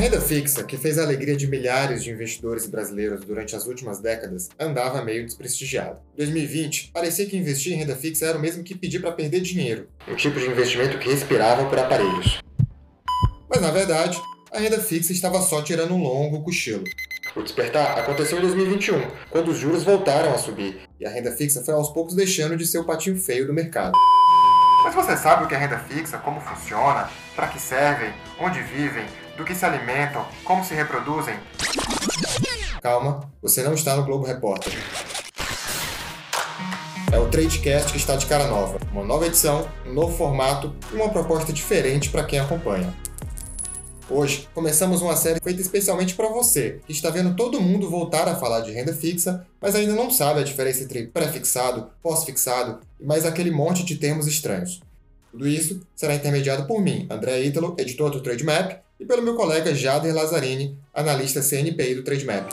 renda fixa, que fez a alegria de milhares de investidores brasileiros durante as últimas décadas, andava meio desprestigiada. Em 2020, parecia que investir em renda fixa era o mesmo que pedir para perder dinheiro, um tipo de investimento que respirava por aparelhos. Mas na verdade, a renda fixa estava só tirando um longo cochilo. O despertar aconteceu em 2021, quando os juros voltaram a subir e a renda fixa foi aos poucos deixando de ser o patinho feio do mercado. Mas você sabe o que é renda fixa, como funciona, para que servem, onde vivem, do que se alimentam, como se reproduzem? Calma, você não está no Globo Repórter. É o Tradecast que está de cara nova. Uma nova edição, um novo formato e uma proposta diferente para quem acompanha. Hoje, começamos uma série feita especialmente para você, que está vendo todo mundo voltar a falar de renda fixa, mas ainda não sabe a diferença entre pré-fixado, pós-fixado e mais aquele monte de termos estranhos. Tudo isso será intermediado por mim, André Ítalo, editor do Trademap, e pelo meu colega Jader Lazzarini, analista CNPI do Trademap.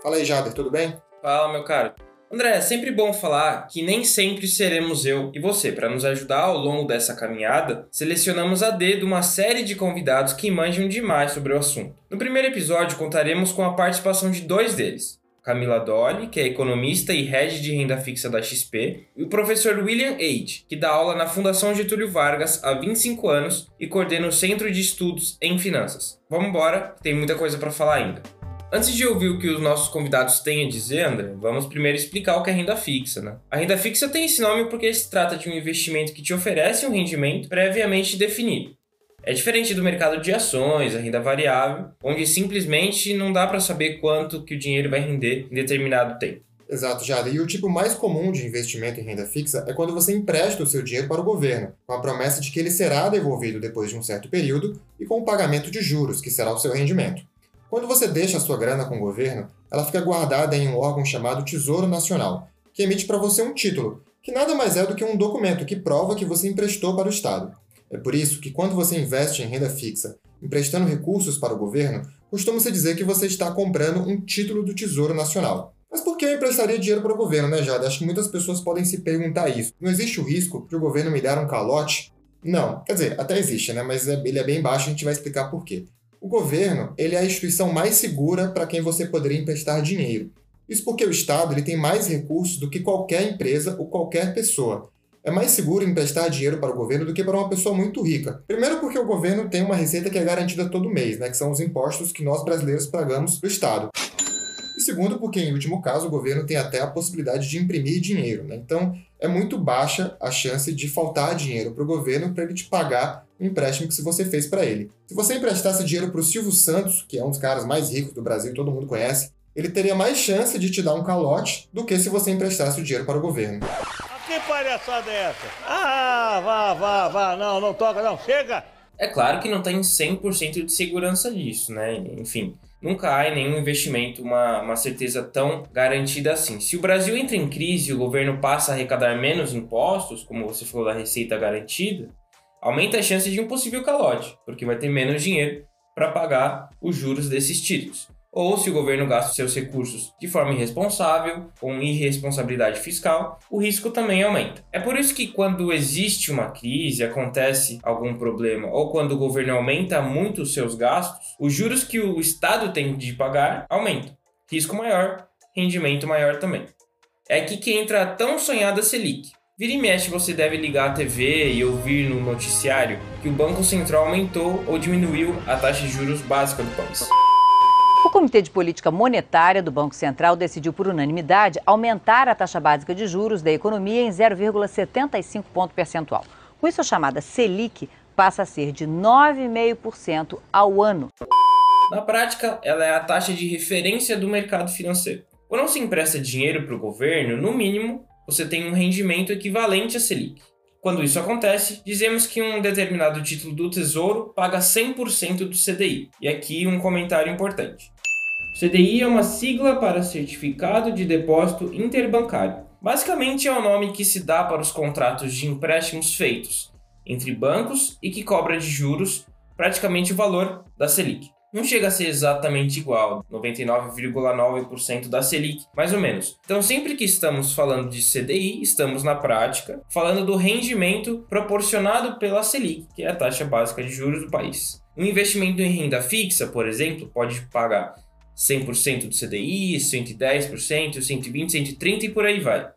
Fala aí, Jader, tudo bem? Fala, meu caro. André, é sempre bom falar que nem sempre seremos eu e você. Para nos ajudar ao longo dessa caminhada, selecionamos a dedo uma série de convidados que manjam demais sobre o assunto. No primeiro episódio, contaremos com a participação de dois deles. Camila Dolly, que é economista e head de renda fixa da XP, e o professor William Age, que dá aula na Fundação Getúlio Vargas há 25 anos e coordena o Centro de Estudos em Finanças. Vamos embora, tem muita coisa para falar ainda. Antes de ouvir o que os nossos convidados têm a dizer, André, vamos primeiro explicar o que é renda fixa. Né? A renda fixa tem esse nome porque se trata de um investimento que te oferece um rendimento previamente definido. É diferente do mercado de ações, a renda variável, onde simplesmente não dá para saber quanto que o dinheiro vai render em determinado tempo. Exato, Jada. E o tipo mais comum de investimento em renda fixa é quando você empresta o seu dinheiro para o governo, com a promessa de que ele será devolvido depois de um certo período e com o pagamento de juros, que será o seu rendimento. Quando você deixa a sua grana com o governo, ela fica guardada em um órgão chamado Tesouro Nacional, que emite para você um título, que nada mais é do que um documento que prova que você emprestou para o Estado. É por isso que quando você investe em renda fixa, emprestando recursos para o governo, costuma-se dizer que você está comprando um título do Tesouro Nacional. Mas por que eu emprestaria dinheiro para o governo, né, Jada? Acho que muitas pessoas podem se perguntar isso. Não existe o risco de o governo me dar um calote? Não, quer dizer, até existe, né? Mas é, ele é bem baixo, a gente vai explicar por quê. O governo ele é a instituição mais segura para quem você poderia emprestar dinheiro. Isso porque o Estado ele tem mais recursos do que qualquer empresa ou qualquer pessoa. É mais seguro emprestar dinheiro para o governo do que para uma pessoa muito rica. Primeiro porque o governo tem uma receita que é garantida todo mês, né, que são os impostos que nós brasileiros pagamos para o Estado. E segundo, porque em último caso o governo tem até a possibilidade de imprimir dinheiro. Né? Então é muito baixa a chance de faltar dinheiro para o governo para ele te pagar o empréstimo que você fez para ele. Se você emprestasse dinheiro para o Silvio Santos, que é um dos caras mais ricos do Brasil, todo mundo conhece, ele teria mais chance de te dar um calote do que se você emprestasse o dinheiro para o governo. Que palhaçada é essa? Ah, vá, vá, vá, não, não toca, não, chega! É claro que não tem 100% de segurança disso, né? Enfim, nunca há em nenhum investimento uma, uma certeza tão garantida assim. Se o Brasil entra em crise e o governo passa a arrecadar menos impostos, como você falou da receita garantida, aumenta a chance de um possível calote, porque vai ter menos dinheiro para pagar os juros desses títulos ou se o governo gasta seus recursos de forma irresponsável, com irresponsabilidade fiscal, o risco também aumenta. É por isso que quando existe uma crise, acontece algum problema, ou quando o governo aumenta muito os seus gastos, os juros que o Estado tem de pagar aumentam. Risco maior, rendimento maior também. É aqui que entra a tão sonhada Selic. Vira e mexe você deve ligar a TV e ouvir no noticiário que o Banco Central aumentou ou diminuiu a taxa de juros básica do país. O Comitê de Política Monetária do Banco Central decidiu por unanimidade aumentar a taxa básica de juros da economia em 0,75 ponto percentual. Com isso, a chamada Selic passa a ser de 9,5% ao ano. Na prática, ela é a taxa de referência do mercado financeiro. Quando se empresta dinheiro para o governo, no mínimo, você tem um rendimento equivalente à Selic. Quando isso acontece, dizemos que um determinado título do Tesouro paga 100% do CDI. E aqui um comentário importante. CDI é uma sigla para Certificado de Depósito Interbancário. Basicamente é o nome que se dá para os contratos de empréstimos feitos entre bancos e que cobra de juros praticamente o valor da Selic. Não chega a ser exatamente igual, 99,9% da Selic, mais ou menos. Então, sempre que estamos falando de CDI, estamos na prática falando do rendimento proporcionado pela Selic, que é a taxa básica de juros do país. Um investimento em renda fixa, por exemplo, pode pagar 100% do CDI, 110%, 120%, 130% e por aí vai.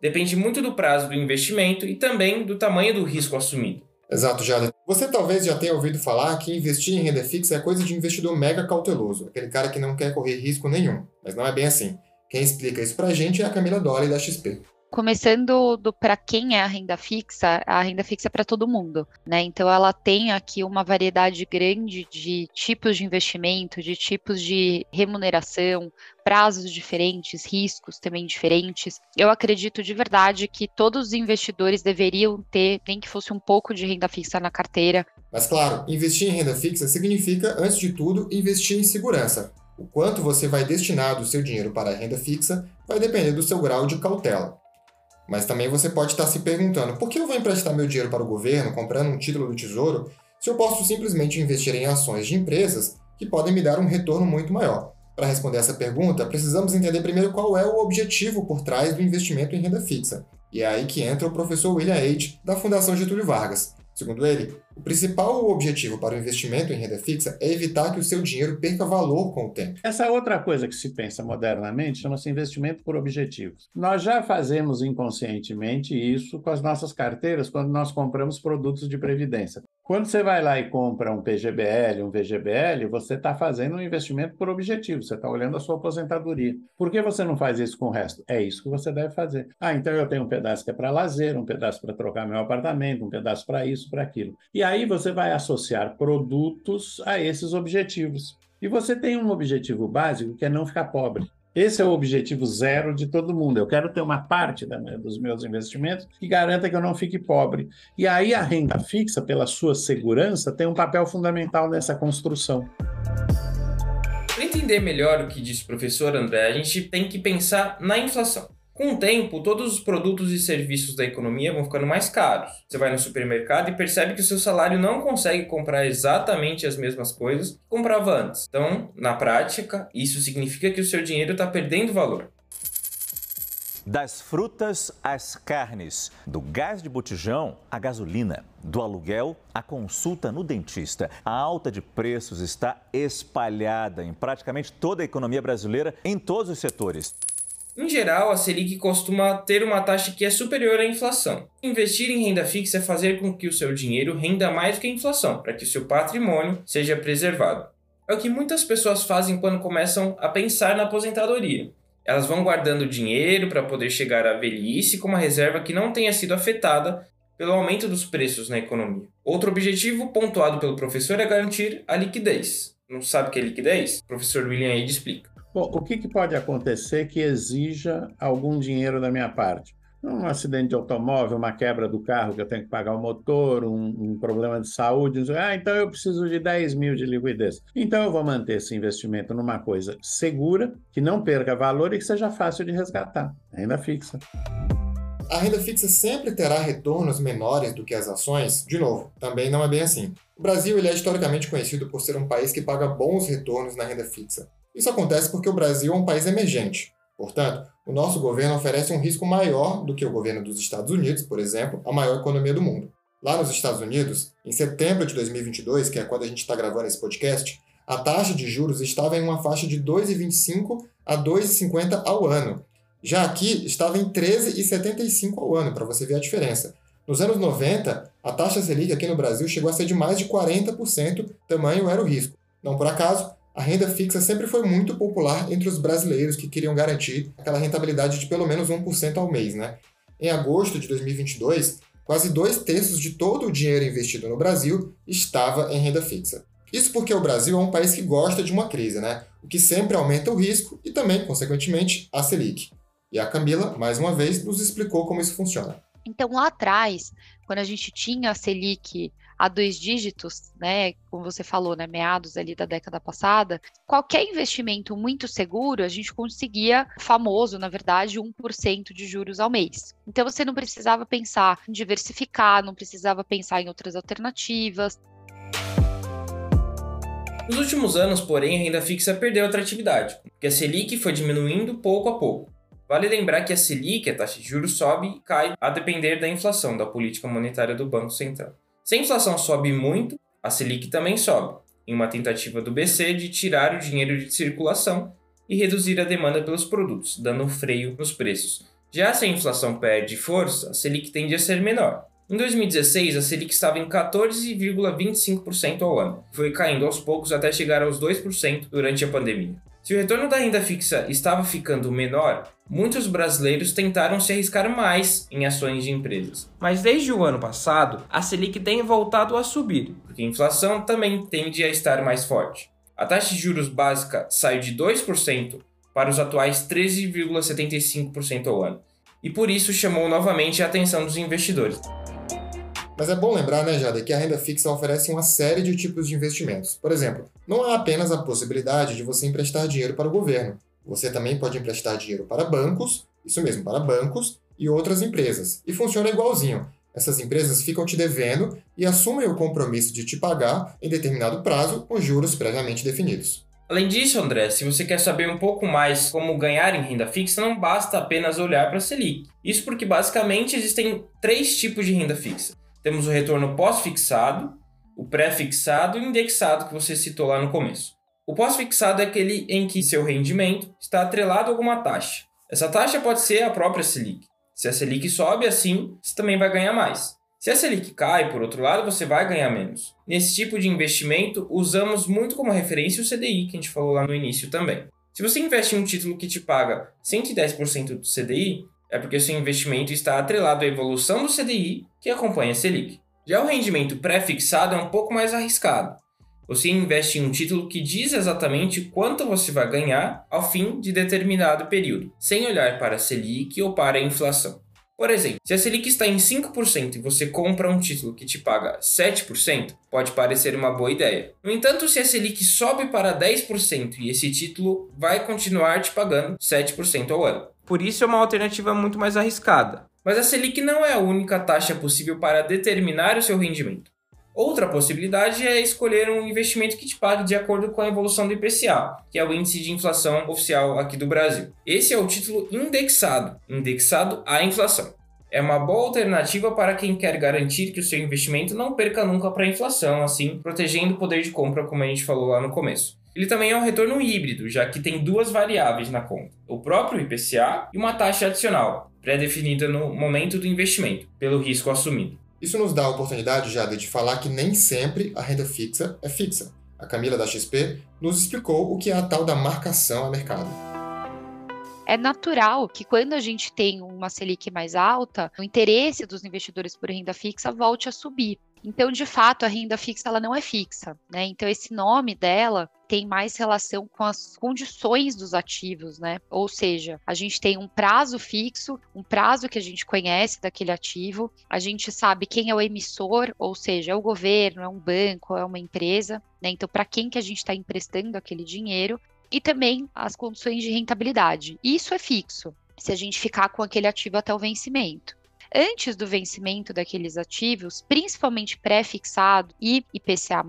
Depende muito do prazo do investimento e também do tamanho do risco assumido. Exato, Jada. Você talvez já tenha ouvido falar que investir em renda fixa é coisa de investidor mega cauteloso, aquele cara que não quer correr risco nenhum. Mas não é bem assim. Quem explica isso pra gente é a Camila Dolly da XP. Começando do para quem é a renda fixa, a renda fixa é para todo mundo, né? Então ela tem aqui uma variedade grande de tipos de investimento, de tipos de remuneração, prazos diferentes, riscos também diferentes. Eu acredito de verdade que todos os investidores deveriam ter, nem que fosse um pouco de renda fixa na carteira. Mas claro, investir em renda fixa significa, antes de tudo, investir em segurança. O quanto você vai destinar do seu dinheiro para a renda fixa vai depender do seu grau de cautela. Mas também você pode estar se perguntando: por que eu vou emprestar meu dinheiro para o governo comprando um título do Tesouro se eu posso simplesmente investir em ações de empresas que podem me dar um retorno muito maior? Para responder essa pergunta, precisamos entender primeiro qual é o objetivo por trás do investimento em renda fixa. E é aí que entra o professor William Age, da Fundação Getúlio Vargas. Segundo ele, o principal objetivo para o investimento em renda fixa é evitar que o seu dinheiro perca valor com o tempo. Essa outra coisa que se pensa modernamente chama-se investimento por objetivos. Nós já fazemos inconscientemente isso com as nossas carteiras quando nós compramos produtos de previdência. Quando você vai lá e compra um PGBL, um VGBL, você está fazendo um investimento por objetivo, você está olhando a sua aposentadoria. Por que você não faz isso com o resto? É isso que você deve fazer. Ah, então eu tenho um pedaço que é para lazer, um pedaço para trocar meu apartamento, um pedaço para isso, para aquilo. E aí você vai associar produtos a esses objetivos. E você tem um objetivo básico que é não ficar pobre. Esse é o objetivo zero de todo mundo. Eu quero ter uma parte da, dos meus investimentos que garanta que eu não fique pobre. E aí a renda fixa, pela sua segurança, tem um papel fundamental nessa construção. Para entender melhor o que disse o professor André, a gente tem que pensar na inflação. Com o tempo, todos os produtos e serviços da economia vão ficando mais caros. Você vai no supermercado e percebe que o seu salário não consegue comprar exatamente as mesmas coisas que comprava antes. Então, na prática, isso significa que o seu dinheiro está perdendo valor. Das frutas às carnes, do gás de botijão à gasolina, do aluguel à consulta no dentista. A alta de preços está espalhada em praticamente toda a economia brasileira, em todos os setores. Em geral, a Selic costuma ter uma taxa que é superior à inflação. Investir em renda fixa é fazer com que o seu dinheiro renda mais que a inflação, para que o seu patrimônio seja preservado. É o que muitas pessoas fazem quando começam a pensar na aposentadoria. Elas vão guardando dinheiro para poder chegar à velhice com uma reserva que não tenha sido afetada pelo aumento dos preços na economia. Outro objetivo pontuado pelo professor é garantir a liquidez. Não sabe o que é liquidez? O professor William Aide explica. Bom, o que, que pode acontecer que exija algum dinheiro da minha parte? Um acidente de automóvel, uma quebra do carro que eu tenho que pagar o motor, um, um, problema de saúde. Ah, então eu preciso de 10 mil de liquidez. Então eu vou manter esse investimento numa coisa segura, que não perca valor e que seja fácil de resgatar. Renda fixa. A renda fixa sempre terá retornos menores do que as ações? De novo, também não é bem assim. O Brasil ele é historicamente conhecido por ser um país que paga bons retornos na renda fixa. Isso acontece porque o Brasil é um país emergente. Portanto, o nosso governo oferece um risco maior do que o governo dos Estados Unidos, por exemplo, a maior economia do mundo. Lá nos Estados Unidos, em setembro de 2022, que é quando a gente está gravando esse podcast, a taxa de juros estava em uma faixa de 2,25 a 2,50 ao ano. Já aqui estava em 13,75 ao ano, para você ver a diferença. Nos anos 90, a taxa Selic aqui no Brasil chegou a ser de mais de 40%, tamanho era o risco. Não por acaso, a renda fixa sempre foi muito popular entre os brasileiros que queriam garantir aquela rentabilidade de pelo menos 1% ao mês. Né? Em agosto de 2022, quase dois terços de todo o dinheiro investido no Brasil estava em renda fixa. Isso porque o Brasil é um país que gosta de uma crise, né? o que sempre aumenta o risco e também, consequentemente, a Selic. E a Camila, mais uma vez, nos explicou como isso funciona. Então, lá atrás, quando a gente tinha a Selic a dois dígitos, né, como você falou, né, meados ali da década passada, qualquer investimento muito seguro, a gente conseguia, famoso, na verdade, 1% de juros ao mês. Então você não precisava pensar em diversificar, não precisava pensar em outras alternativas. Nos últimos anos, porém, a renda fixa perdeu atratividade, porque a Selic foi diminuindo pouco a pouco. Vale lembrar que a Selic, a taxa de juros, sobe e cai a depender da inflação, da política monetária do Banco Central. Se a inflação sobe muito, a Selic também sobe. em uma tentativa do BC de tirar o dinheiro de circulação e reduzir a demanda pelos produtos, dando freio nos preços. Já se a inflação perde força, a Selic tende a ser menor. Em 2016, a Selic estava em 14,25% ao ano. Foi caindo aos poucos até chegar aos 2% durante a pandemia. Se o retorno da renda fixa estava ficando menor, muitos brasileiros tentaram se arriscar mais em ações de empresas. Mas desde o ano passado, a Selic tem voltado a subir, porque a inflação também tende a estar mais forte. A taxa de juros básica saiu de 2% para os atuais 13,75% ao ano, e por isso chamou novamente a atenção dos investidores. Mas é bom lembrar, né, Jada, que a renda fixa oferece uma série de tipos de investimentos. Por exemplo, não há apenas a possibilidade de você emprestar dinheiro para o governo. Você também pode emprestar dinheiro para bancos, isso mesmo, para bancos e outras empresas. E funciona igualzinho. Essas empresas ficam te devendo e assumem o compromisso de te pagar em determinado prazo com juros previamente definidos. Além disso, André, se você quer saber um pouco mais como ganhar em renda fixa, não basta apenas olhar para a Selic. Isso porque basicamente existem três tipos de renda fixa. Temos o retorno pós-fixado, o pré-fixado e o indexado que você citou lá no começo. O pós-fixado é aquele em que seu rendimento está atrelado a alguma taxa. Essa taxa pode ser a própria Selic. Se a Selic sobe assim, você também vai ganhar mais. Se a Selic cai, por outro lado, você vai ganhar menos. Nesse tipo de investimento, usamos muito como referência o CDI, que a gente falou lá no início também. Se você investe em um título que te paga 110% do CDI, é porque seu investimento está atrelado à evolução do CDI, que acompanha a Selic. Já o rendimento pré-fixado é um pouco mais arriscado. Você investe em um título que diz exatamente quanto você vai ganhar ao fim de determinado período, sem olhar para a Selic ou para a inflação. Por exemplo, se a Selic está em 5% e você compra um título que te paga 7%, pode parecer uma boa ideia. No entanto, se a Selic sobe para 10% e esse título vai continuar te pagando 7% ao ano. Por isso é uma alternativa muito mais arriscada. Mas a Selic não é a única taxa possível para determinar o seu rendimento. Outra possibilidade é escolher um investimento que te pague de acordo com a evolução do IPCA, que é o índice de inflação oficial aqui do Brasil. Esse é o título indexado, indexado à inflação. É uma boa alternativa para quem quer garantir que o seu investimento não perca nunca para a inflação, assim protegendo o poder de compra, como a gente falou lá no começo. Ele também é um retorno híbrido, já que tem duas variáveis na conta: o próprio IPCA e uma taxa adicional, pré-definida no momento do investimento, pelo risco assumido. Isso nos dá a oportunidade, Jada, de falar que nem sempre a renda fixa é fixa. A Camila da XP nos explicou o que é a tal da marcação a mercado. É natural que quando a gente tem uma Selic mais alta, o interesse dos investidores por renda fixa volte a subir. Então, de fato, a renda fixa ela não é fixa, né? Então, esse nome dela tem mais relação com as condições dos ativos, né? Ou seja, a gente tem um prazo fixo, um prazo que a gente conhece daquele ativo, a gente sabe quem é o emissor, ou seja, é o governo, é um banco, é uma empresa, né? Então, para quem que a gente está emprestando aquele dinheiro e também as condições de rentabilidade. Isso é fixo. Se a gente ficar com aquele ativo até o vencimento antes do vencimento daqueles ativos, principalmente pré-fixado e IPCA+,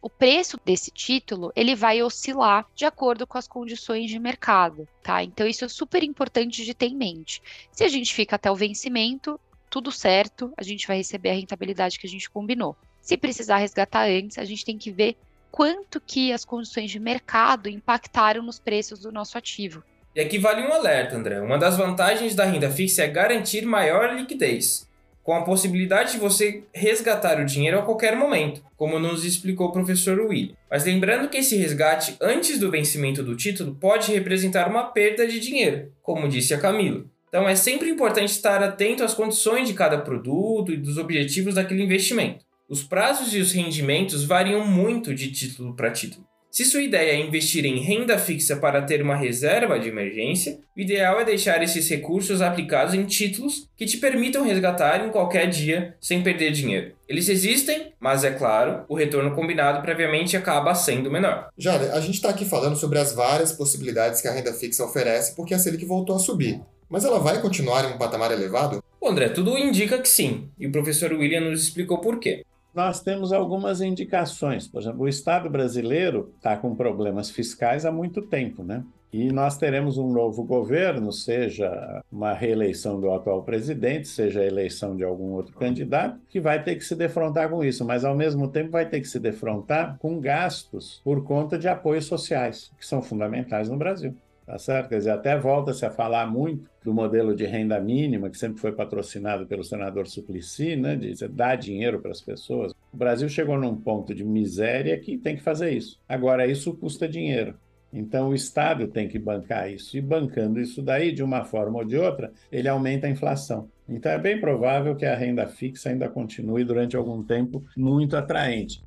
o preço desse título ele vai oscilar de acordo com as condições de mercado, tá? Então isso é super importante de ter em mente. Se a gente fica até o vencimento, tudo certo, a gente vai receber a rentabilidade que a gente combinou. Se precisar resgatar antes, a gente tem que ver quanto que as condições de mercado impactaram nos preços do nosso ativo. E aqui vale um alerta, André. Uma das vantagens da renda fixa é garantir maior liquidez, com a possibilidade de você resgatar o dinheiro a qualquer momento, como nos explicou o professor William. Mas lembrando que esse resgate antes do vencimento do título pode representar uma perda de dinheiro, como disse a Camila. Então é sempre importante estar atento às condições de cada produto e dos objetivos daquele investimento. Os prazos e os rendimentos variam muito de título para título. Se sua ideia é investir em renda fixa para ter uma reserva de emergência, o ideal é deixar esses recursos aplicados em títulos que te permitam resgatar em qualquer dia sem perder dinheiro. Eles existem, mas é claro, o retorno combinado previamente acaba sendo menor. Jada, a gente está aqui falando sobre as várias possibilidades que a renda fixa oferece porque a Selic voltou a subir. Mas ela vai continuar em um patamar elevado? Bom, André, tudo indica que sim, e o professor William nos explicou por quê nós temos algumas indicações. Por exemplo, o Estado brasileiro está com problemas fiscais há muito tempo, né? E nós teremos um novo governo, seja uma reeleição do atual presidente, seja a eleição de algum outro candidato, que vai ter que se defrontar com isso, mas ao mesmo tempo vai ter que se defrontar com gastos por conta de apoios sociais, que são fundamentais no Brasil. Tá certo? Quer dizer, até volta-se a falar muito do modelo de renda mínima, que sempre foi patrocinado pelo senador Suplicy, né? De dar dinheiro para as pessoas. O Brasil chegou num ponto de miséria que tem que fazer isso. Agora, isso custa dinheiro. Então, o Estado tem que bancar isso. E bancando isso daí, de uma forma ou de outra, ele aumenta a inflação. Então, é bem provável que a renda fixa ainda continue durante algum tempo muito atraente.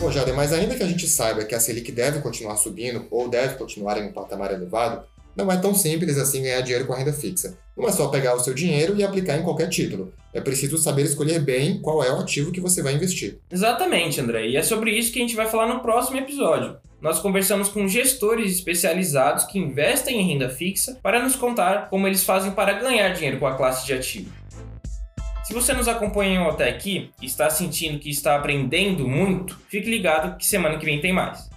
Pô, Jader, mas ainda que a gente saiba que a Selic deve continuar subindo ou deve continuar em um patamar elevado, não é tão simples assim ganhar dinheiro com a renda fixa. Não é só pegar o seu dinheiro e aplicar em qualquer título. É preciso saber escolher bem qual é o ativo que você vai investir. Exatamente, André. E é sobre isso que a gente vai falar no próximo episódio. Nós conversamos com gestores especializados que investem em renda fixa para nos contar como eles fazem para ganhar dinheiro com a classe de ativo. Se você nos acompanhou até aqui e está sentindo que está aprendendo muito, fique ligado que semana que vem tem mais.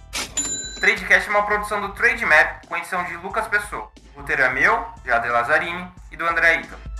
Tradecast é uma produção do Trademap com edição de Lucas Pessoa. O roteiro é meu, Jader Lazzarini e do André Ito.